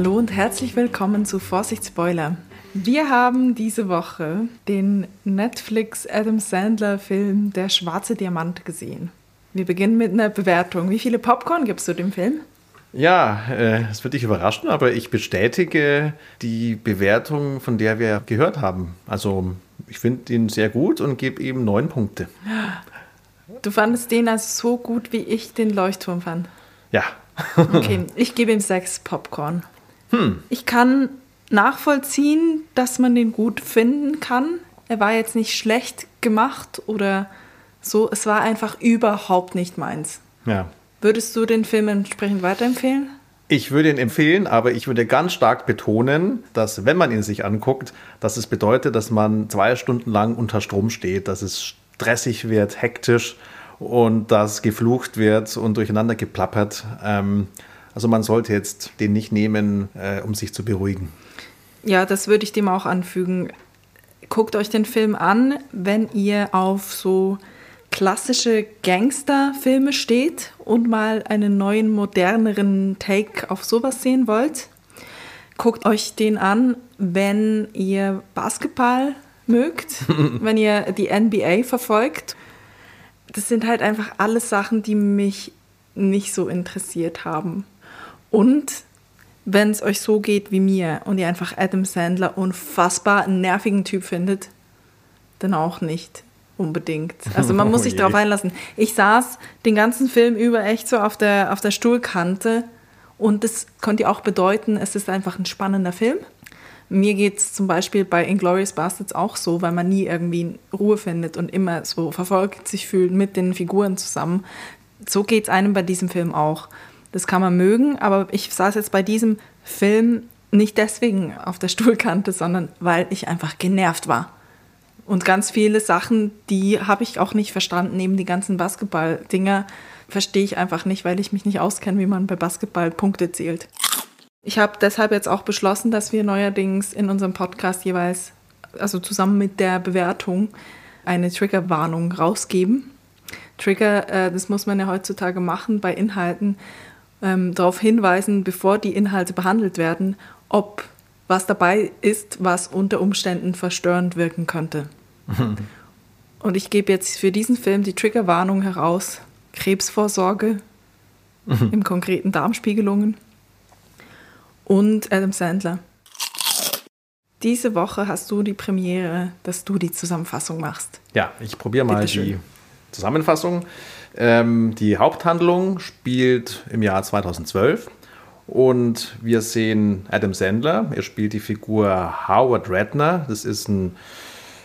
Hallo und herzlich willkommen zu Vorsicht Spoiler. Wir haben diese Woche den Netflix Adam Sandler Film Der schwarze Diamant gesehen. Wir beginnen mit einer Bewertung. Wie viele Popcorn gibst du dem Film? Ja, äh, es wird dich überraschen, aber ich bestätige die Bewertung, von der wir gehört haben. Also ich finde ihn sehr gut und gebe ihm neun Punkte. Du fandest den also so gut, wie ich den Leuchtturm fand? Ja. okay, ich gebe ihm sechs Popcorn. Hm. Ich kann nachvollziehen, dass man den gut finden kann. Er war jetzt nicht schlecht gemacht oder so. Es war einfach überhaupt nicht meins. Ja. Würdest du den Film entsprechend weiterempfehlen? Ich würde ihn empfehlen, aber ich würde ganz stark betonen, dass wenn man ihn sich anguckt, dass es bedeutet, dass man zwei Stunden lang unter Strom steht, dass es stressig wird, hektisch und dass geflucht wird und durcheinander geplappert. Ähm, also man sollte jetzt den nicht nehmen, äh, um sich zu beruhigen. Ja, das würde ich dem auch anfügen. Guckt euch den Film an, wenn ihr auf so klassische Gangsterfilme steht und mal einen neuen, moderneren Take auf sowas sehen wollt. Guckt euch den an, wenn ihr Basketball mögt, wenn ihr die NBA verfolgt. Das sind halt einfach alles Sachen, die mich nicht so interessiert haben. Und wenn es euch so geht wie mir und ihr einfach Adam Sandler unfassbar nervigen Typ findet, dann auch nicht unbedingt. Also man muss sich oh darauf einlassen. Ich saß den ganzen Film über echt so auf der, auf der Stuhlkante und das könnte auch bedeuten, es ist einfach ein spannender Film. Mir geht es zum Beispiel bei Inglourious Bastards auch so, weil man nie irgendwie Ruhe findet und immer so verfolgt sich fühlt mit den Figuren zusammen. So geht es einem bei diesem Film auch. Das kann man mögen, aber ich saß jetzt bei diesem Film nicht deswegen auf der Stuhlkante, sondern weil ich einfach genervt war. Und ganz viele Sachen, die habe ich auch nicht verstanden, neben die ganzen Basketball-Dinger verstehe ich einfach nicht, weil ich mich nicht auskenne, wie man bei Basketball Punkte zählt. Ich habe deshalb jetzt auch beschlossen, dass wir neuerdings in unserem Podcast jeweils, also zusammen mit der Bewertung, eine Triggerwarnung rausgeben. Trigger, äh, das muss man ja heutzutage machen bei Inhalten, ähm, darauf hinweisen, bevor die Inhalte behandelt werden, ob was dabei ist, was unter Umständen verstörend wirken könnte. Und ich gebe jetzt für diesen Film die Triggerwarnung heraus: Krebsvorsorge im konkreten Darmspiegelungen und Adam Sandler. Diese Woche hast du die Premiere, dass du die Zusammenfassung machst. Ja, ich probiere mal die Zusammenfassung. Ähm, die Haupthandlung spielt im Jahr 2012 und wir sehen Adam Sandler. Er spielt die Figur Howard Redner. Das ist ein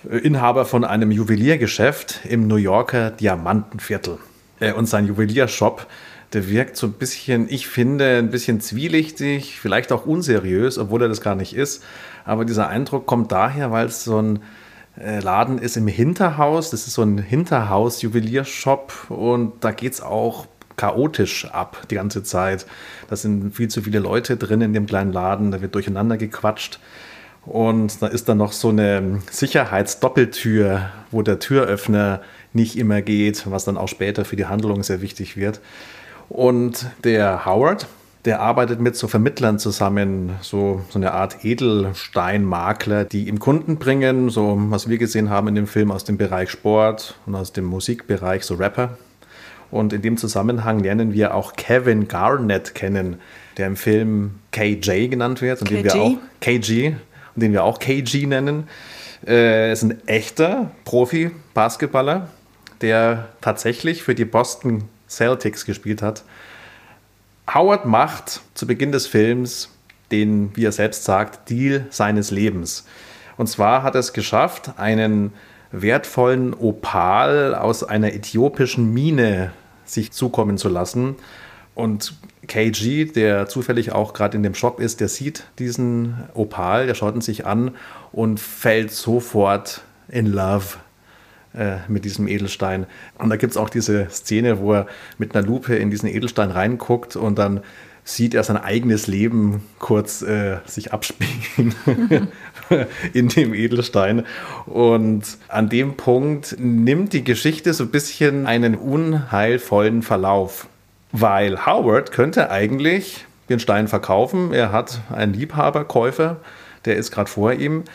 äh, Inhaber von einem Juweliergeschäft im New Yorker Diamantenviertel. Äh, und sein Juweliershop, der wirkt so ein bisschen, ich finde, ein bisschen zwielichtig, vielleicht auch unseriös, obwohl er das gar nicht ist. Aber dieser Eindruck kommt daher, weil es so ein Laden ist im Hinterhaus. Das ist so ein Hinterhaus-Juweliershop und da geht es auch chaotisch ab die ganze Zeit. Da sind viel zu viele Leute drin in dem kleinen Laden, da wird durcheinander gequatscht. Und da ist dann noch so eine Sicherheitsdoppeltür, wo der Türöffner nicht immer geht, was dann auch später für die Handlung sehr wichtig wird. Und der Howard, der arbeitet mit so Vermittlern zusammen, so, so eine Art Edelsteinmakler, die ihm Kunden bringen, so was wir gesehen haben in dem Film aus dem Bereich Sport und aus dem Musikbereich, so Rapper. Und in dem Zusammenhang lernen wir auch Kevin Garnett kennen, der im Film KJ genannt wird und KG? den wir auch KG, den wir auch KG nennen. Äh, ist ein echter Profi-Basketballer, der tatsächlich für die Boston Celtics gespielt hat. Howard macht zu Beginn des Films den, wie er selbst sagt, Deal seines Lebens. Und zwar hat er es geschafft, einen wertvollen Opal aus einer äthiopischen Mine sich zukommen zu lassen. Und KG, der zufällig auch gerade in dem Shop ist, der sieht diesen Opal, der schaut ihn sich an und fällt sofort in love äh, mit diesem Edelstein. Und da gibt es auch diese Szene, wo er mit einer Lupe in diesen Edelstein reinguckt und dann sieht er sein eigenes Leben kurz äh, sich abspielen in dem Edelstein. Und an dem Punkt nimmt die Geschichte so ein bisschen einen unheilvollen Verlauf. Weil Howard könnte eigentlich den Stein verkaufen. Er hat einen Liebhaber, Käufer, der ist gerade vor ihm.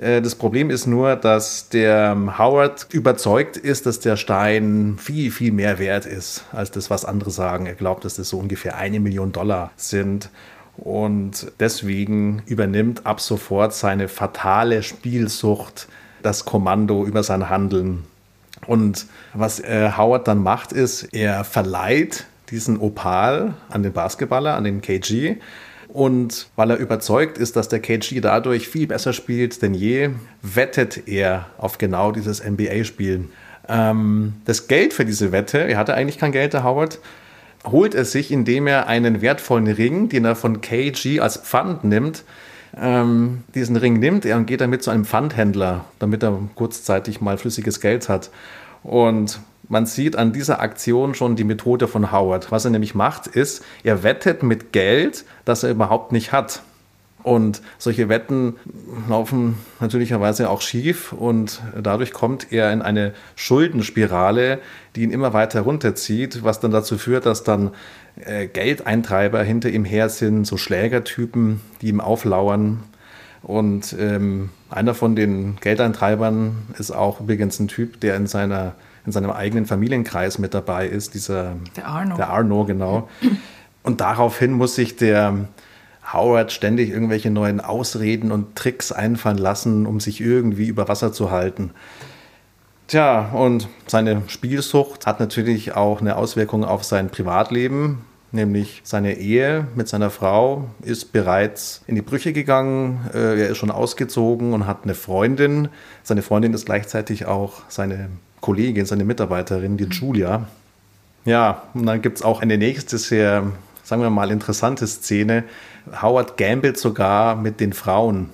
Äh, das Problem ist nur, dass der Howard überzeugt ist, dass der Stein viel, viel mehr wert ist als das, was andere sagen. Er glaubt, dass das so ungefähr eine Million Dollar sind. Und deswegen übernimmt ab sofort seine fatale Spielsucht das Kommando über sein Handeln. Und was äh, Howard dann macht, ist, er verleiht diesen Opal an den Basketballer, an den KG. Und weil er überzeugt ist, dass der KG dadurch viel besser spielt denn je, wettet er auf genau dieses NBA-Spiel. Ähm, das Geld für diese Wette, er hatte eigentlich kein Geld, der Howard, holt er sich, indem er einen wertvollen Ring, den er von KG als Pfand nimmt, ähm, diesen Ring nimmt er und geht damit zu einem Pfandhändler, damit er kurzzeitig mal flüssiges Geld hat. Und man sieht an dieser Aktion schon die Methode von Howard. Was er nämlich macht, ist, er wettet mit Geld, das er überhaupt nicht hat. Und solche Wetten laufen natürlicherweise auch schief und dadurch kommt er in eine Schuldenspirale, die ihn immer weiter runterzieht, was dann dazu führt, dass dann äh, Geldeintreiber hinter ihm her sind, so Schlägertypen, die ihm auflauern. Und ähm, einer von den Geldeintreibern ist auch übrigens ein Typ, der in seiner in seinem eigenen Familienkreis mit dabei ist, dieser der Arno. Der Arno, genau. Und daraufhin muss sich der Howard ständig irgendwelche neuen Ausreden und Tricks einfallen lassen, um sich irgendwie über Wasser zu halten. Tja, und seine Spielsucht hat natürlich auch eine Auswirkung auf sein Privatleben, nämlich seine Ehe mit seiner Frau ist bereits in die Brüche gegangen. Äh, er ist schon ausgezogen und hat eine Freundin. Seine Freundin ist gleichzeitig auch seine Kollegin, seine Mitarbeiterin, die Julia. Ja, und dann gibt es auch eine nächste sehr, sagen wir mal, interessante Szene. Howard gambelt sogar mit den Frauen.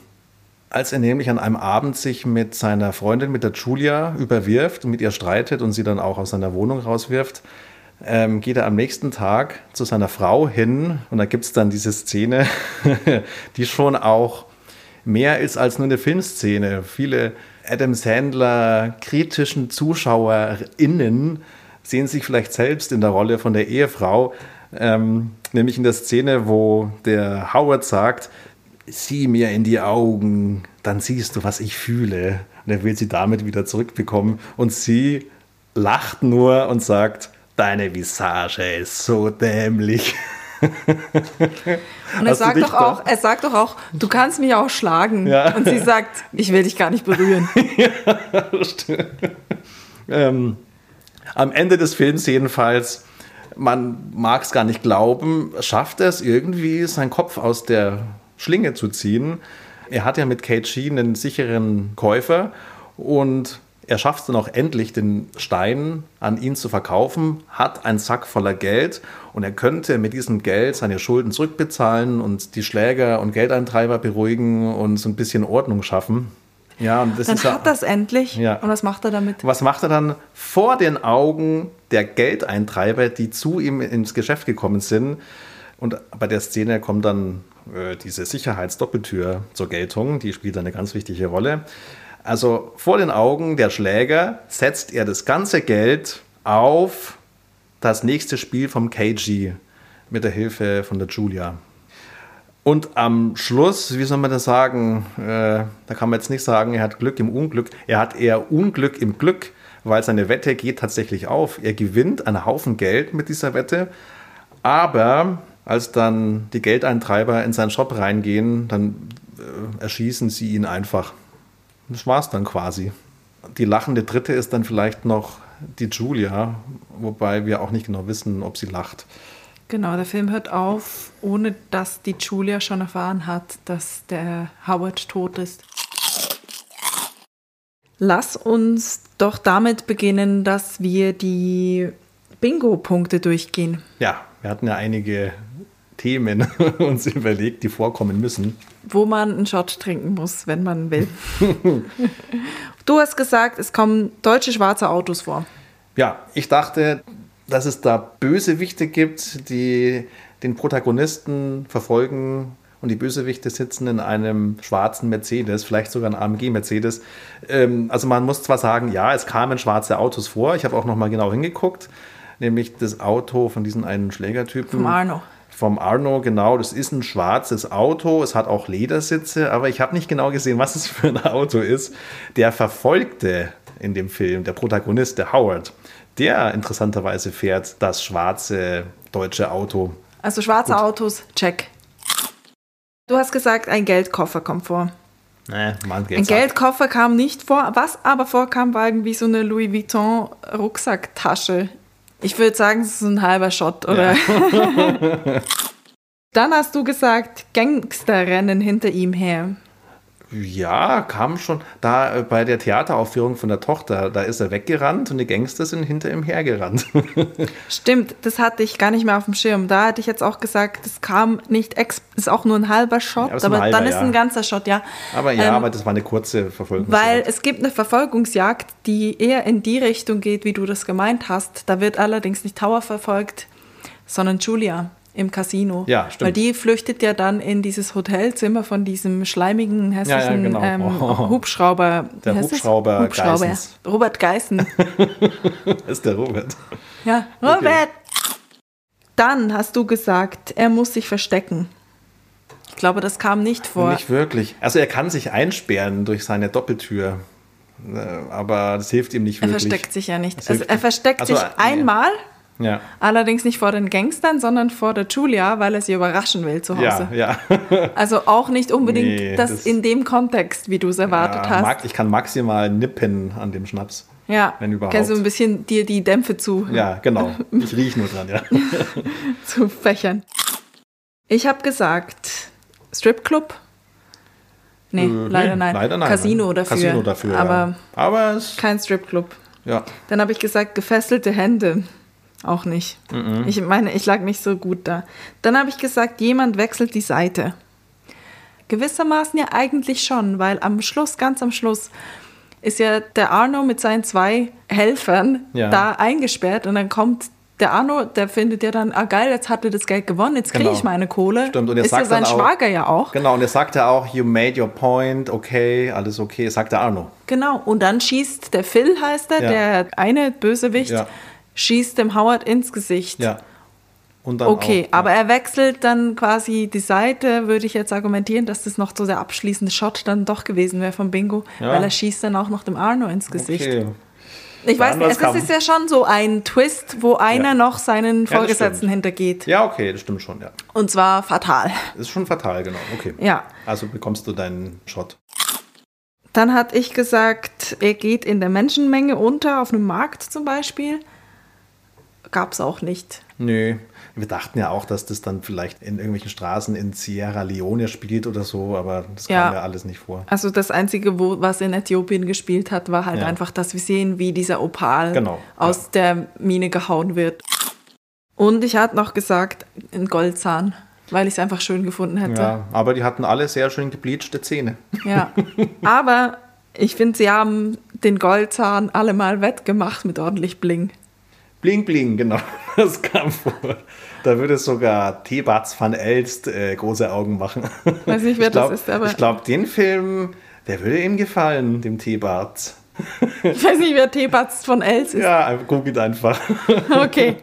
Als er nämlich an einem Abend sich mit seiner Freundin, mit der Julia, überwirft und mit ihr streitet und sie dann auch aus seiner Wohnung rauswirft, ähm, geht er am nächsten Tag zu seiner Frau hin und da gibt es dann diese Szene, die schon auch mehr ist als nur eine Filmszene. Viele Adam Sandler kritischen ZuschauerInnen sehen sich vielleicht selbst in der Rolle von der Ehefrau, ähm, nämlich in der Szene, wo der Howard sagt, sieh mir in die Augen, dann siehst du, was ich fühle. Und er will sie damit wieder zurückbekommen. Und sie lacht nur und sagt, deine Visage ist so dämlich. Und er sagt doch auch, er sagt doch auch, du kannst mich auch schlagen. Ja. Und sie sagt, ich will dich gar nicht berühren. ja, stimmt. Ähm, am Ende des Films jedenfalls, man mag es gar nicht glauben, schafft er es irgendwie, seinen Kopf aus der Schlinge zu ziehen. Er hat ja mit Kate Sheen einen sicheren Käufer und er schafft es dann auch endlich, den Stein an ihn zu verkaufen, hat einen Sack voller Geld und er könnte mit diesem Geld seine Schulden zurückbezahlen und die Schläger und Geldeintreiber beruhigen und so ein bisschen Ordnung schaffen. Ja, und das dann ist hat er das endlich. Ja. Und was macht er damit? Was macht er dann vor den Augen der Geldeintreiber, die zu ihm ins Geschäft gekommen sind? Und bei der Szene kommt dann äh, diese Sicherheitsdoppeltür zur Geltung. Die spielt eine ganz wichtige Rolle. Also vor den Augen der Schläger setzt er das ganze Geld auf das nächste Spiel vom KG mit der Hilfe von der Julia. Und am Schluss, wie soll man das sagen, äh, da kann man jetzt nicht sagen, er hat Glück im Unglück. Er hat eher Unglück im Glück, weil seine Wette geht tatsächlich auf. Er gewinnt einen Haufen Geld mit dieser Wette, aber als dann die Geldeintreiber in seinen Shop reingehen, dann äh, erschießen sie ihn einfach. Das war es dann quasi. Die lachende Dritte ist dann vielleicht noch die Julia, wobei wir auch nicht genau wissen, ob sie lacht. Genau, der Film hört auf, ohne dass die Julia schon erfahren hat, dass der Howard tot ist. Lass uns doch damit beginnen, dass wir die Bingo-Punkte durchgehen. Ja, wir hatten ja einige Themen uns überlegt, die vorkommen müssen. Wo man einen Shot trinken muss, wenn man will. du hast gesagt, es kommen deutsche schwarze Autos vor. Ja, ich dachte, dass es da Bösewichte gibt, die den Protagonisten verfolgen und die Bösewichte sitzen in einem schwarzen Mercedes, vielleicht sogar ein AMG Mercedes. Ähm, also man muss zwar sagen, ja, es kamen schwarze Autos vor. Ich habe auch noch mal genau hingeguckt, nämlich das Auto von diesem einen Schlägertypen. Vom Arno vom Arno, genau, das ist ein schwarzes Auto, es hat auch Ledersitze, aber ich habe nicht genau gesehen, was es für ein Auto ist. Der Verfolgte in dem Film, der Protagonist, der Howard, der interessanterweise fährt das schwarze deutsche Auto. Also schwarze Gut. Autos, check. Du hast gesagt, ein Geldkoffer kommt vor. Nee, Mann, ein Geldkoffer kam nicht vor. Was aber vorkam, war irgendwie so eine Louis Vuitton Rucksacktasche. Ich würde sagen, es ist ein halber Shot, oder? Ja. Dann hast du gesagt, Gangster rennen hinter ihm her. Ja, kam schon. Da äh, bei der Theateraufführung von der Tochter, da ist er weggerannt und die Gangster sind hinter ihm hergerannt. Stimmt, das hatte ich gar nicht mehr auf dem Schirm. Da hatte ich jetzt auch gesagt, das kam nicht, ex ist auch nur ein halber Shot, ja, aber, halber, dann ist ja. ein ganzer Shot, ja. Aber ja, ähm, aber das war eine kurze Verfolgungsjagd. Weil es gibt eine Verfolgungsjagd, die eher in die Richtung geht, wie du das gemeint hast. Da wird allerdings nicht Tower verfolgt, sondern Julia im Casino. Ja, stimmt. Weil die flüchtet ja dann in dieses Hotelzimmer von diesem schleimigen, hässlichen ja, ja, genau. ähm, oh. Hubschrauber. Der Hubschrauber, Hubschrauber Geissens. Robert Geissen. ist der Robert. Ja, Robert! Okay. Dann hast du gesagt, er muss sich verstecken. Ich glaube, das kam nicht vor. Nicht wirklich. Also er kann sich einsperren durch seine Doppeltür. Äh, aber das hilft ihm nicht wirklich. Er versteckt sich ja nicht. Also er versteckt also, sich einmal. Ja. Allerdings nicht vor den Gangstern, sondern vor der Julia, weil er sie überraschen will zu Hause. Ja, ja. also auch nicht unbedingt nee, das, das, in dem Kontext, wie du es erwartet ja, hast. ich kann maximal nippen an dem Schnaps. Ja, wenn überhaupt. Kannst du ein bisschen dir die Dämpfe zu. Ja, genau. Ich rieche nur dran, ja. zu fächern. Ich habe gesagt, Stripclub. Nee, äh, leider nee, nein. Leider nein. Casino dafür. Casino dafür. Aber, ja. aber kein Stripclub. Ja. Dann habe ich gesagt, gefesselte Hände. Auch nicht. Mhm. Ich meine, ich lag nicht so gut da. Dann habe ich gesagt, jemand wechselt die Seite. Gewissermaßen ja eigentlich schon, weil am Schluss, ganz am Schluss, ist ja der Arno mit seinen zwei Helfern ja. da eingesperrt und dann kommt der Arno, der findet ja dann, ah geil, jetzt hat er das Geld gewonnen, jetzt kriege genau. ich meine Kohle. Stimmt, und er ist sagt ja sein auch, Schwager ja auch. Genau, und er sagt ja auch, you made your point, okay, alles okay, sagt der Arno. Genau, und dann schießt der Phil, heißt er, ja. der eine Bösewicht, ja schießt dem Howard ins Gesicht. Ja. Und dann okay, auch, aber er wechselt dann quasi die Seite, würde ich jetzt argumentieren, dass das noch so der abschließende Shot dann doch gewesen wäre vom Bingo, ja. weil er schießt dann auch noch dem Arno ins Gesicht. Okay. Ich weiß nicht, es ist ja schon so ein Twist, wo einer ja. noch seinen Vorgesetzten ja, hintergeht. Ja, okay, das stimmt schon, ja. Und zwar fatal. Das ist schon fatal, genau. Okay. Ja. Also bekommst du deinen Shot. Dann hat ich gesagt, er geht in der Menschenmenge unter, auf einem Markt zum Beispiel gab es auch nicht. Nö. Wir dachten ja auch, dass das dann vielleicht in irgendwelchen Straßen in Sierra Leone spielt oder so, aber das kam ja, ja alles nicht vor. Also das Einzige, wo, was in Äthiopien gespielt hat, war halt ja. einfach, dass wir sehen, wie dieser Opal genau, aus ja. der Mine gehauen wird. Und ich hatte noch gesagt, ein Goldzahn, weil ich es einfach schön gefunden hätte. Ja, aber die hatten alle sehr schön gebleachte Zähne. Ja, aber ich finde, sie haben den Goldzahn alle mal wettgemacht mit ordentlich Bling. Bling Bling, genau. Das kam vor. Da würde sogar Thebats van Elst äh, große Augen machen. Weiß nicht, wer glaub, das ist, aber. Ich glaube, den Film, der würde ihm gefallen, dem Thebats. Ich weiß nicht, wer Thebats von Elst ist. Ja, googelt einfach. Okay.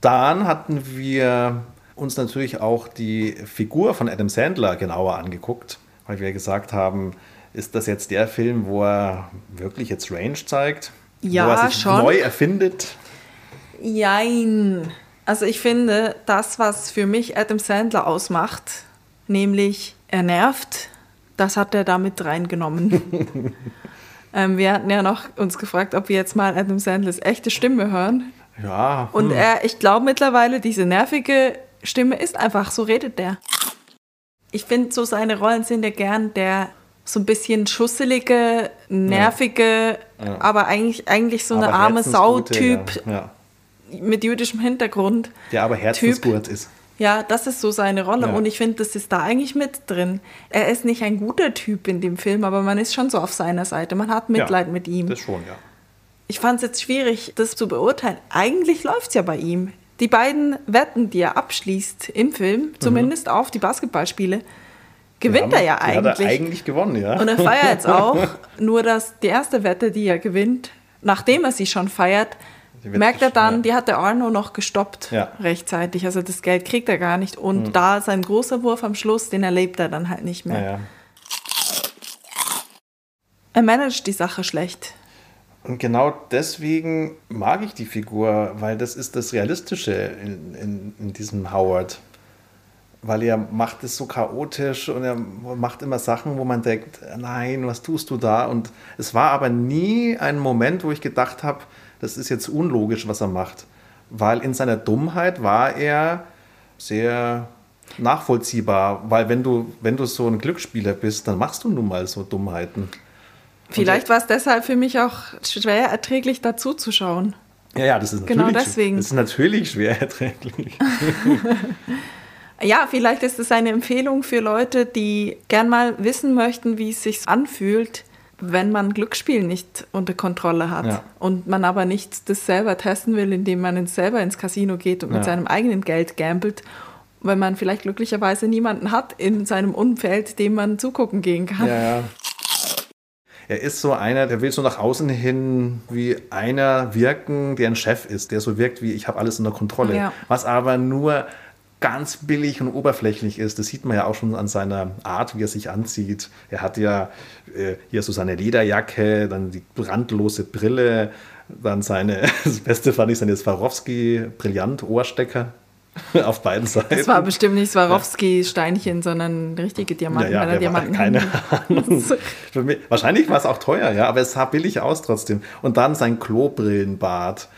Dann hatten wir uns natürlich auch die Figur von Adam Sandler genauer angeguckt, weil wir gesagt haben, ist das jetzt der Film, wo er wirklich jetzt Range zeigt? Ja, wo er sich schon. neu erfindet? Jein. Also ich finde, das, was für mich Adam Sandler ausmacht, nämlich er nervt, das hat er damit reingenommen. ähm, wir hatten ja noch uns gefragt, ob wir jetzt mal Adam Sandlers echte Stimme hören. Ja. Hm. Und er, ich glaube mittlerweile, diese nervige Stimme ist einfach, so redet der. Ich finde, so seine Rollen sind ja gern der so ein bisschen schusselige, nervige, ja. Ja. aber eigentlich, eigentlich so eine arme Sau-Typ ja. mit jüdischem Hintergrund. Der aber herzensgut ist. Ja, das ist so seine Rolle und ich finde, das ist da eigentlich mit drin. Er ist nicht ein guter Typ in dem Film, aber man ist schon so auf seiner Seite. Man hat Mitleid mit ihm. Das schon, ja. Ich fand es jetzt schwierig, das zu beurteilen. Eigentlich läuft es ja bei ihm. Die beiden Wetten, die er abschließt im Film, mhm. zumindest auf die Basketballspiele, gewinnt er ja eigentlich. Hat er eigentlich gewonnen, ja. Und er feiert es auch. Nur, dass die erste Wette, die er gewinnt, nachdem er sie schon feiert, merkt er dann, ja. die hat der Arno noch gestoppt ja. rechtzeitig. Also das Geld kriegt er gar nicht. Und mhm. da sein großer Wurf am Schluss, den erlebt er dann halt nicht mehr. Ja, er managt die Sache schlecht. Und genau deswegen mag ich die Figur, weil das ist das Realistische in, in, in diesem Howard. Weil er macht es so chaotisch und er macht immer Sachen, wo man denkt, nein, was tust du da? Und es war aber nie ein Moment, wo ich gedacht habe, das ist jetzt unlogisch, was er macht. Weil in seiner Dummheit war er sehr nachvollziehbar, weil wenn du, wenn du so ein Glücksspieler bist, dann machst du nun mal so Dummheiten. Vielleicht war es deshalb für mich auch schwer erträglich dazu zu schauen. Ja, ja, das ist genau natürlich, genau deswegen. Das ist natürlich schwer erträglich. ja, vielleicht ist es eine Empfehlung für Leute, die gern mal wissen möchten, wie es sich anfühlt, wenn man Glücksspiel nicht unter Kontrolle hat ja. und man aber nicht das selber testen will, indem man selber ins Casino geht und ja. mit seinem eigenen Geld gambelt, weil man vielleicht glücklicherweise niemanden hat in seinem Umfeld, dem man zugucken gehen kann. Ja. Er ist so einer, der will so nach außen hin wie einer wirken, der ein Chef ist, der so wirkt wie ich habe alles unter Kontrolle. Was aber nur ganz billig und oberflächlich ist. Das sieht man ja auch schon an seiner Art, wie er sich anzieht. Er hat ja äh, hier so seine Lederjacke, dann die brandlose Brille, dann seine, das Beste fand ich seine Swarovski Brillant-Ohrstecker. auf beiden Seiten. Das war bestimmt nicht Swarovski-Steinchen, sondern richtige Diamanten. Ja, ja, Diamanten. keine Ahnung. mich, wahrscheinlich war es auch teuer, ja, aber es sah billig aus trotzdem. Und dann sein Klobrillenbart,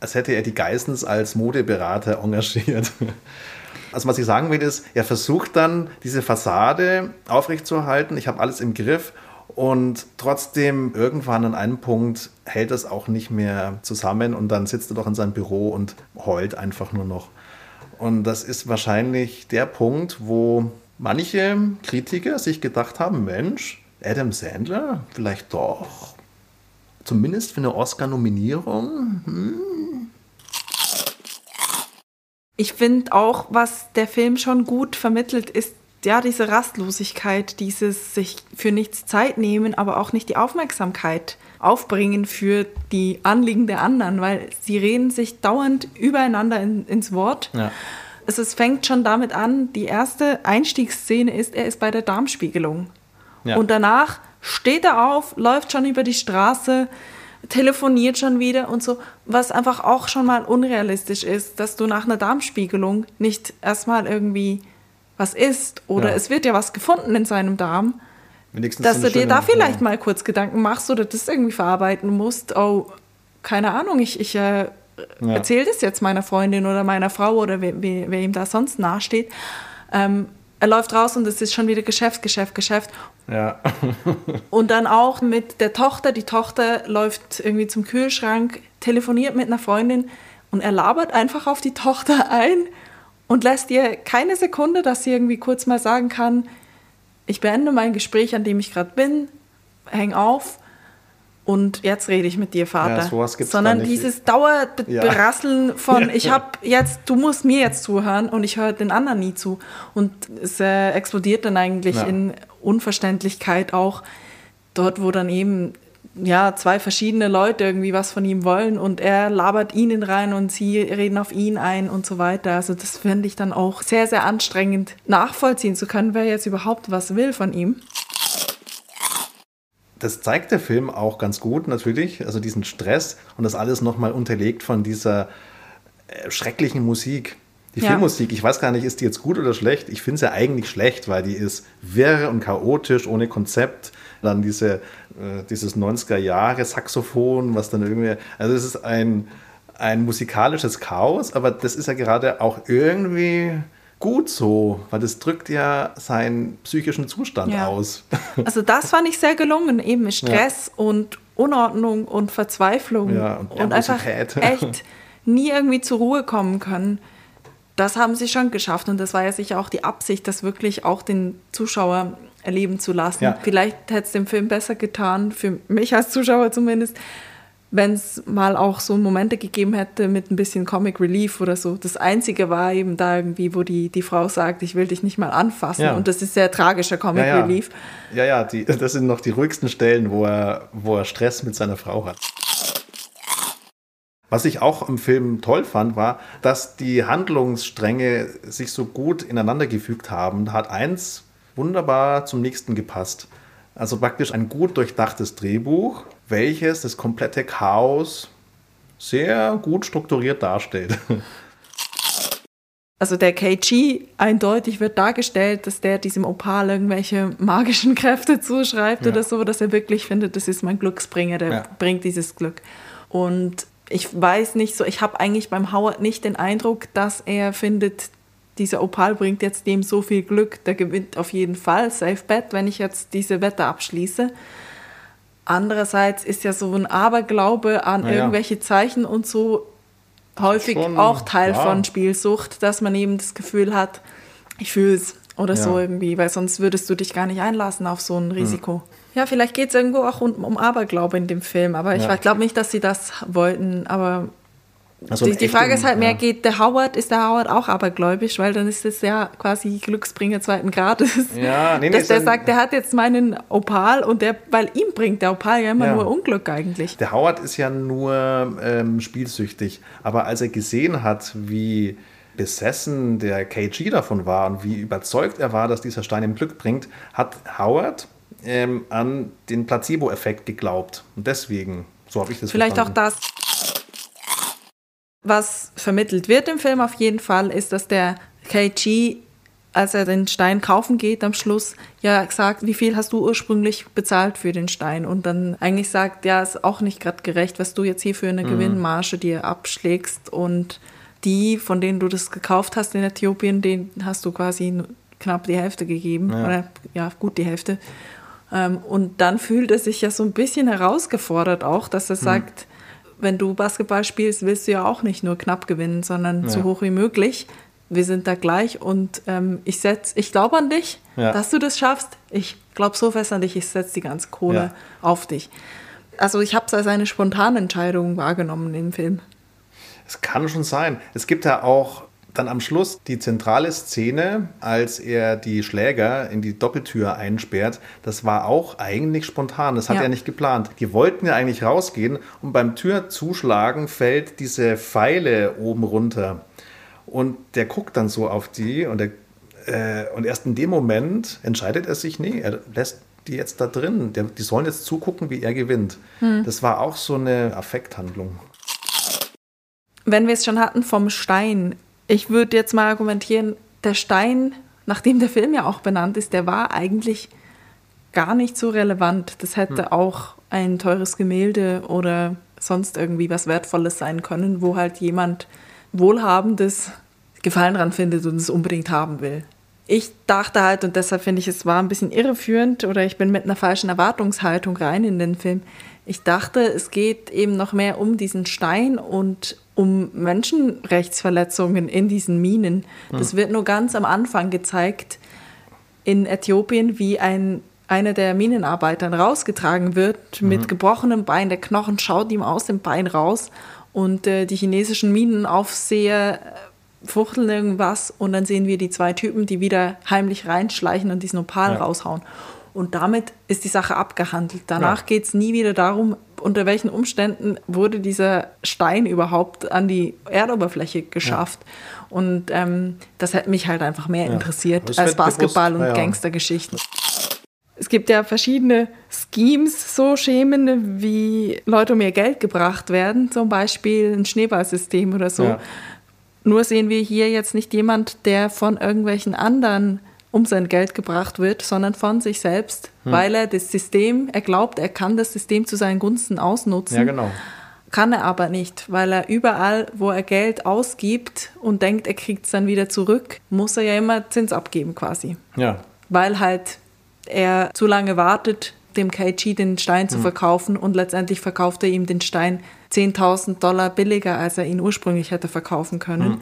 als hätte er die Geissens als Modeberater engagiert. Also was ich sagen will ist, er versucht dann diese Fassade aufrechtzuerhalten. Ich habe alles im Griff und trotzdem irgendwann an einem Punkt hält es auch nicht mehr zusammen und dann sitzt er doch in seinem Büro und heult einfach nur noch. Und das ist wahrscheinlich der Punkt, wo manche Kritiker sich gedacht haben, Mensch, Adam Sandler, vielleicht doch, zumindest für eine Oscar-Nominierung. Hm. Ich finde auch, was der Film schon gut vermittelt, ist ja diese Rastlosigkeit, dieses sich für nichts Zeit nehmen, aber auch nicht die Aufmerksamkeit aufbringen für die Anliegen der anderen, weil sie reden sich dauernd übereinander in, ins Wort. Ja. Also es fängt schon damit an, die erste Einstiegsszene ist, er ist bei der Darmspiegelung. Ja. Und danach steht er auf, läuft schon über die Straße, telefoniert schon wieder und so, was einfach auch schon mal unrealistisch ist, dass du nach einer Darmspiegelung nicht erstmal irgendwie was isst oder ja. es wird ja was gefunden in seinem Darm, Wenigstens dass du dir da vielleicht mal kurz Gedanken machst oder das irgendwie verarbeiten musst. Oh, keine Ahnung, ich, ich äh, ja. erzähle das jetzt meiner Freundin oder meiner Frau oder wer, wer, wer ihm da sonst nahesteht. Ähm, er läuft raus und es ist schon wieder Geschäft, Geschäft, Geschäft. Ja. und dann auch mit der Tochter. Die Tochter läuft irgendwie zum Kühlschrank, telefoniert mit einer Freundin und er labert einfach auf die Tochter ein und lässt ihr keine Sekunde, dass sie irgendwie kurz mal sagen kann, ich beende mein Gespräch, an dem ich gerade bin, häng auf und jetzt rede ich mit dir, Vater. Ja, sowas gibt's Sondern dieses Dauerberasseln ja. von, ich habe jetzt, du musst mir jetzt zuhören und ich höre den anderen nie zu. Und es äh, explodiert dann eigentlich ja. in Unverständlichkeit auch dort, wo dann eben ja, zwei verschiedene Leute irgendwie was von ihm wollen und er labert ihnen rein und sie reden auf ihn ein und so weiter. Also das finde ich dann auch sehr, sehr anstrengend nachvollziehen zu können, wer jetzt überhaupt was will von ihm. Das zeigt der Film auch ganz gut natürlich, also diesen Stress und das alles nochmal unterlegt von dieser äh, schrecklichen Musik. Die ja. Filmmusik, ich weiß gar nicht, ist die jetzt gut oder schlecht? Ich finde sie ja eigentlich schlecht, weil die ist wirr und chaotisch, ohne Konzept. Dann diese, äh, dieses 90er-Jahre-Saxophon, was dann irgendwie, also es ist ein, ein musikalisches Chaos, aber das ist ja gerade auch irgendwie gut so, weil das drückt ja seinen psychischen Zustand ja. aus. Also das fand ich sehr gelungen, eben Stress ja. und Unordnung und Verzweiflung ja, und, und einfach echt nie irgendwie zur Ruhe kommen können. Das haben sie schon geschafft und das war ja sicher auch die Absicht, das wirklich auch den Zuschauer erleben zu lassen. Vielleicht hätte es dem Film besser getan, für mich als Zuschauer zumindest, wenn es mal auch so Momente gegeben hätte mit ein bisschen Comic Relief oder so. Das Einzige war eben da irgendwie, wo die, die Frau sagt, ich will dich nicht mal anfassen. Ja. Und das ist sehr tragischer Comic ja, ja. Relief. Ja, ja, die, das sind noch die ruhigsten Stellen, wo er, wo er Stress mit seiner Frau hat. Was ich auch im Film toll fand, war, dass die Handlungsstränge sich so gut ineinander gefügt haben. Da hat eins wunderbar zum nächsten gepasst. Also praktisch ein gut durchdachtes Drehbuch, welches das komplette Chaos sehr gut strukturiert darstellt. Also der KG eindeutig wird dargestellt, dass der diesem Opal irgendwelche magischen Kräfte zuschreibt ja. oder so, dass er wirklich findet, das ist mein Glücksbringer, der ja. bringt dieses Glück. Und ich weiß nicht so, ich habe eigentlich beim Howard nicht den Eindruck, dass er findet, dieser Opal bringt jetzt dem so viel Glück, der gewinnt auf jeden Fall, safe bet, wenn ich jetzt diese Wette abschließe. Andererseits ist ja so ein Aberglaube an ja. irgendwelche Zeichen und so häufig Schon, auch Teil ja. von Spielsucht, dass man eben das Gefühl hat, ich fühle es oder ja. so irgendwie, weil sonst würdest du dich gar nicht einlassen auf so ein Risiko. Hm. Ja, vielleicht geht es irgendwo auch um, um, Aberglaube in dem Film, aber ich glaube nicht, dass sie das wollten, aber also die, die Frage ist halt mehr, geht der Howard, ist der Howard auch abergläubisch, weil dann ist es ja quasi Glücksbringer zweiten Grades. Ja, nee, nee, Dass der sagt, der hat jetzt meinen Opal und der, weil ihm bringt der Opal ja immer ja. nur Unglück eigentlich. Der Howard ist ja nur ähm, spielsüchtig, aber als er gesehen hat, wie besessen der KG davon war und wie überzeugt er war, dass dieser Stein ihm Glück bringt, hat Howard ähm, an den Placebo-Effekt geglaubt. Und deswegen, so habe ich das Vielleicht verstanden. auch das was vermittelt wird im Film auf jeden Fall, ist, dass der KG, als er den Stein kaufen geht, am Schluss ja sagt, wie viel hast du ursprünglich bezahlt für den Stein? Und dann eigentlich sagt, ja, ist auch nicht gerade gerecht, was du jetzt hier für eine mhm. Gewinnmarge dir abschlägst. Und die, von denen du das gekauft hast in Äthiopien, den hast du quasi knapp die Hälfte gegeben. Ja. Oder ja, gut die Hälfte. Ähm, und dann fühlt er sich ja so ein bisschen herausgefordert auch, dass er mhm. sagt, wenn du Basketball spielst, willst du ja auch nicht nur knapp gewinnen, sondern ja. so hoch wie möglich. Wir sind da gleich und ähm, ich setz, ich glaube an dich, ja. dass du das schaffst. Ich glaube so fest an dich, ich setze die ganze Kohle ja. auf dich. Also ich habe es als eine spontane Entscheidung wahrgenommen im Film. Es kann schon sein. Es gibt ja auch dann am Schluss die zentrale Szene, als er die Schläger in die Doppeltür einsperrt, das war auch eigentlich spontan. Das hat ja. er nicht geplant. Die wollten ja eigentlich rausgehen und beim Türzuschlagen fällt diese Pfeile oben runter. Und der guckt dann so auf die und, der, äh, und erst in dem Moment entscheidet er sich, nee, er lässt die jetzt da drin. Der, die sollen jetzt zugucken, wie er gewinnt. Hm. Das war auch so eine Affekthandlung. Wenn wir es schon hatten vom Stein, ich würde jetzt mal argumentieren, der Stein, nachdem der Film ja auch benannt ist, der war eigentlich gar nicht so relevant. Das hätte hm. auch ein teures Gemälde oder sonst irgendwie was Wertvolles sein können, wo halt jemand Wohlhabendes Gefallen dran findet und es unbedingt haben will. Ich dachte halt, und deshalb finde ich, es war ein bisschen irreführend oder ich bin mit einer falschen Erwartungshaltung rein in den Film. Ich dachte, es geht eben noch mehr um diesen Stein und um Menschenrechtsverletzungen in diesen Minen. Das wird nur ganz am Anfang gezeigt in Äthiopien, wie ein einer der Minenarbeiter rausgetragen wird mhm. mit gebrochenem Bein. Der Knochen schaut ihm aus dem Bein raus und äh, die chinesischen Minenaufseher äh, fuchteln irgendwas und dann sehen wir die zwei Typen, die wieder heimlich reinschleichen und diesen Opal ja. raushauen. Und damit ist die Sache abgehandelt. Danach ja. geht es nie wieder darum, unter welchen Umständen wurde dieser Stein überhaupt an die Erdoberfläche geschafft. Ja. Und ähm, das hätte mich halt einfach mehr ja. interessiert als Basketball bewusst, und Gangstergeschichten. Es gibt ja verschiedene Schemes, so Schemen, wie Leute um ihr Geld gebracht werden, zum Beispiel ein Schneeballsystem oder so. Nur sehen wir hier jetzt nicht jemand, der von irgendwelchen anderen um sein Geld gebracht wird, sondern von sich selbst, hm. weil er das System, er glaubt, er kann das System zu seinen Gunsten ausnutzen. Ja, genau. Kann er aber nicht, weil er überall, wo er Geld ausgibt und denkt, er kriegt es dann wieder zurück, muss er ja immer Zins abgeben quasi. Ja. Weil halt er zu lange wartet, dem KG den Stein zu hm. verkaufen und letztendlich verkauft er ihm den Stein 10.000 Dollar billiger, als er ihn ursprünglich hätte verkaufen können. Hm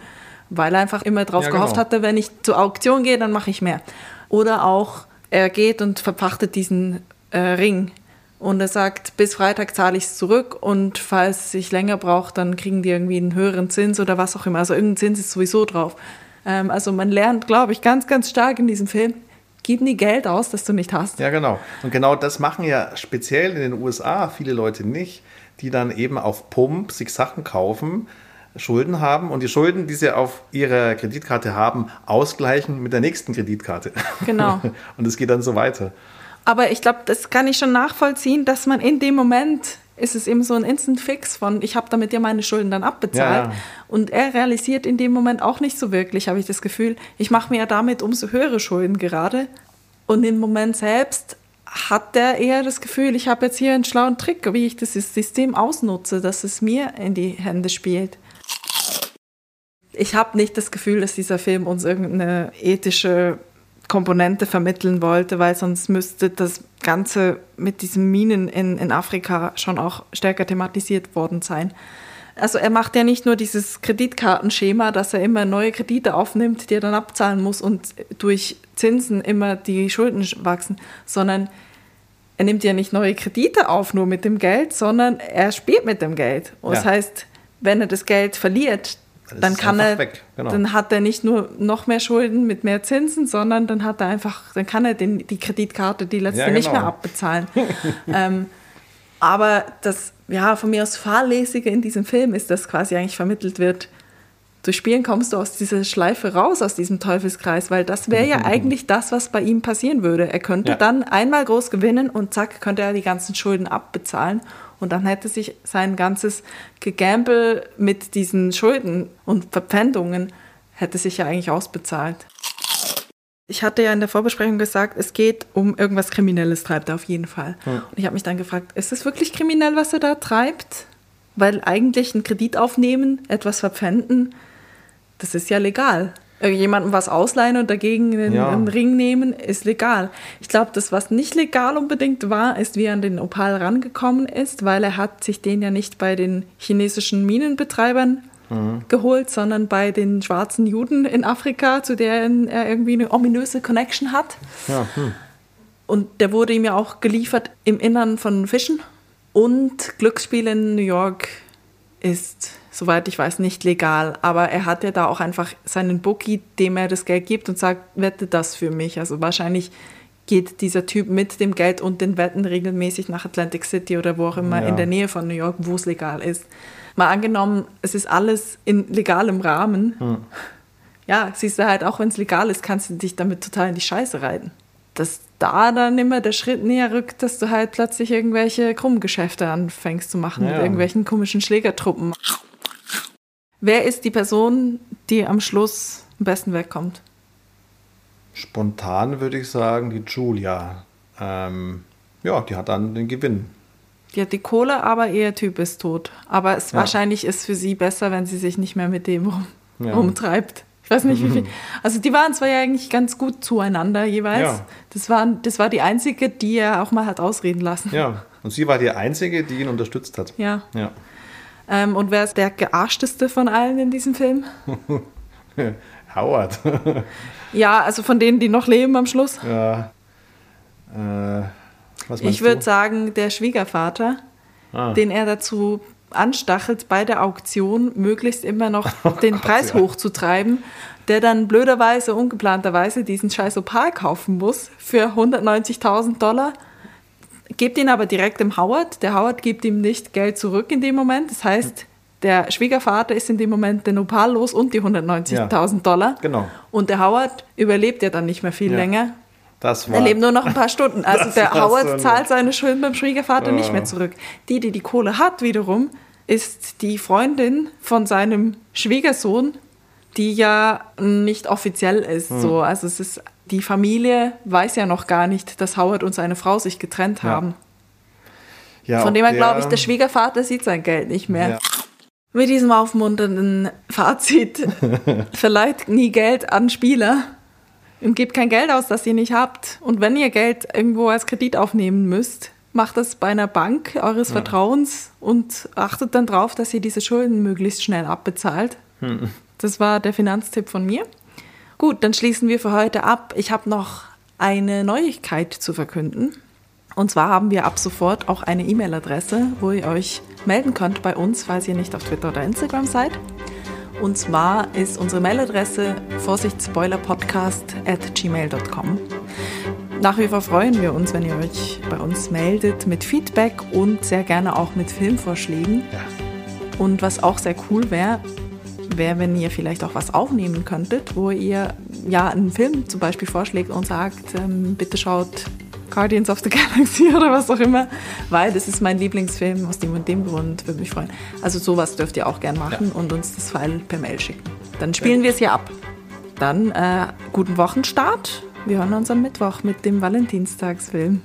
weil er einfach immer darauf ja, genau. gehofft hatte, wenn ich zur Auktion gehe, dann mache ich mehr. Oder auch, er geht und verpachtet diesen äh, Ring und er sagt, bis Freitag zahle ich es zurück und falls ich länger brauche, dann kriegen die irgendwie einen höheren Zins oder was auch immer. Also irgendein Zins ist sowieso drauf. Ähm, also man lernt, glaube ich, ganz, ganz stark in diesem Film, gib nie Geld aus, das du nicht hast. Ja, genau. Und genau das machen ja speziell in den USA viele Leute nicht die dann eben auf Pump sich Sachen kaufen, Schulden haben und die Schulden, die sie auf ihrer Kreditkarte haben, ausgleichen mit der nächsten Kreditkarte. Genau. und es geht dann so weiter. Aber ich glaube, das kann ich schon nachvollziehen, dass man in dem Moment ist es eben so ein Instant Fix von, ich habe damit ja meine Schulden dann abbezahlt. Ja, ja. Und er realisiert in dem Moment auch nicht so wirklich, habe ich das Gefühl, ich mache mir ja damit umso höhere Schulden gerade. Und im Moment selbst hat er eher das Gefühl, ich habe jetzt hier einen schlauen Trick, wie ich das System ausnutze, dass es mir in die Hände spielt. Ich habe nicht das Gefühl, dass dieser Film uns irgendeine ethische Komponente vermitteln wollte, weil sonst müsste das Ganze mit diesen Minen in, in Afrika schon auch stärker thematisiert worden sein. Also er macht ja nicht nur dieses Kreditkartenschema, dass er immer neue Kredite aufnimmt, die er dann abzahlen muss und durch Zinsen immer die Schulden wachsen, sondern er nimmt ja nicht neue Kredite auf nur mit dem Geld, sondern er spielt mit dem Geld. Und ja. das heißt, wenn er das Geld verliert, dann kann er, genau. dann hat er nicht nur noch mehr Schulden mit mehr Zinsen, sondern dann hat er einfach, dann kann er den, die Kreditkarte, die letzte, ja, genau. nicht mehr abbezahlen. ähm, aber das, ja, von mir aus Fahrlässige in diesem Film ist, dass quasi eigentlich vermittelt wird, durch Spielen kommst du aus dieser Schleife raus, aus diesem Teufelskreis, weil das wäre ja eigentlich das, was bei ihm passieren würde. Er könnte ja. dann einmal groß gewinnen und zack, könnte er die ganzen Schulden abbezahlen und dann hätte sich sein ganzes Gegamble mit diesen Schulden und Verpfändungen hätte sich ja eigentlich ausbezahlt. Ich hatte ja in der Vorbesprechung gesagt, es geht um irgendwas Kriminelles, treibt er auf jeden Fall. Ja. Und ich habe mich dann gefragt, ist es wirklich kriminell, was er da treibt? Weil eigentlich ein Kredit aufnehmen, etwas verpfänden, das ist ja legal. Jemandem was ausleihen und dagegen einen, ja. einen Ring nehmen, ist legal. Ich glaube, das, was nicht legal unbedingt war, ist, wie er an den Opal rangekommen ist, weil er hat sich den ja nicht bei den chinesischen Minenbetreibern mhm. geholt, sondern bei den schwarzen Juden in Afrika, zu denen er irgendwie eine ominöse Connection hat. Ja, hm. Und der wurde ihm ja auch geliefert im Innern von Fischen. Und Glücksspiel in New York ist soweit ich weiß, nicht legal. Aber er hat ja da auch einfach seinen Bookie, dem er das Geld gibt und sagt, wette das für mich. Also wahrscheinlich geht dieser Typ mit dem Geld und den Wetten regelmäßig nach Atlantic City oder wo auch immer ja. in der Nähe von New York, wo es legal ist. Mal angenommen, es ist alles in legalem Rahmen. Hm. Ja, siehst du halt, auch wenn es legal ist, kannst du dich damit total in die Scheiße reiten. Dass da dann immer der Schritt näher rückt, dass du halt plötzlich irgendwelche krummen Geschäfte anfängst zu machen ja. mit irgendwelchen komischen Schlägertruppen. Wer ist die Person, die am Schluss am besten wegkommt? Spontan würde ich sagen, die Julia. Ähm, ja, die hat dann den Gewinn. Die hat die Kohle, aber ihr Typ ist tot. Aber es ja. wahrscheinlich ist für sie besser, wenn sie sich nicht mehr mit dem rum, ja. rumtreibt. Ich weiß nicht, wie viel. Also die waren zwar ja eigentlich ganz gut zueinander jeweils. Ja. Das, war, das war die einzige, die er auch mal hat ausreden lassen. Ja, und sie war die einzige, die ihn unterstützt hat. Ja. ja. Ähm, und wer ist der gearschteste von allen in diesem Film? Howard. ja, also von denen, die noch leben am Schluss. Ja. Äh, ich würde sagen, der Schwiegervater, ah. den er dazu anstachelt, bei der Auktion möglichst immer noch oh den Preis ja. hochzutreiben, der dann blöderweise, ungeplanterweise diesen scheiß Opal kaufen muss für 190.000 Dollar Gebt ihn aber direkt dem Howard. Der Howard gibt ihm nicht Geld zurück in dem Moment. Das heißt, der Schwiegervater ist in dem Moment den Opal los und die 190.000 ja, Dollar. Genau. Und der Howard überlebt ja dann nicht mehr viel ja, länger. Das war, er lebt nur noch ein paar Stunden. Also der Howard so zahlt seine Schulden beim Schwiegervater oh. nicht mehr zurück. Die, die die Kohle hat wiederum, ist die Freundin von seinem Schwiegersohn, die ja nicht offiziell ist. Hm. So. Also es ist die Familie weiß ja noch gar nicht, dass Howard und seine Frau sich getrennt haben. Ja, Von dem her glaube ich, der Schwiegervater sieht sein Geld nicht mehr. Ja. Mit diesem aufmunternden Fazit, verleiht nie Geld an Spieler und gebt kein Geld aus, das ihr nicht habt. Und wenn ihr Geld irgendwo als Kredit aufnehmen müsst, macht das bei einer Bank eures ja. Vertrauens und achtet dann darauf, dass ihr diese Schulden möglichst schnell abbezahlt. Hm. Das war der Finanztipp von mir. Gut, dann schließen wir für heute ab. Ich habe noch eine Neuigkeit zu verkünden. Und zwar haben wir ab sofort auch eine E-Mail-Adresse, wo ihr euch melden könnt bei uns, falls ihr nicht auf Twitter oder Instagram seid. Und zwar ist unsere Mailadresse vorsichtsspoilerpodcast at gmail.com. nach wie vor freuen wir uns, wenn ihr euch bei uns meldet mit Feedback und sehr gerne auch mit Filmvorschlägen. Ja. Und was auch sehr cool wäre, wäre, wenn ihr vielleicht auch was aufnehmen könntet, wo ihr ja einen Film zum Beispiel vorschlägt und sagt, ähm, bitte schaut Guardians of the Galaxy oder was auch immer, weil das ist mein Lieblingsfilm aus dem und dem Grund, würde mich freuen. Also sowas dürft ihr auch gern machen Ja. und uns das File per Mail schicken. Dann spielen wir es hier ab. Dann äh, guten Wochenstart. Wir hören uns am Mittwoch mit dem Valentinstagsfilm.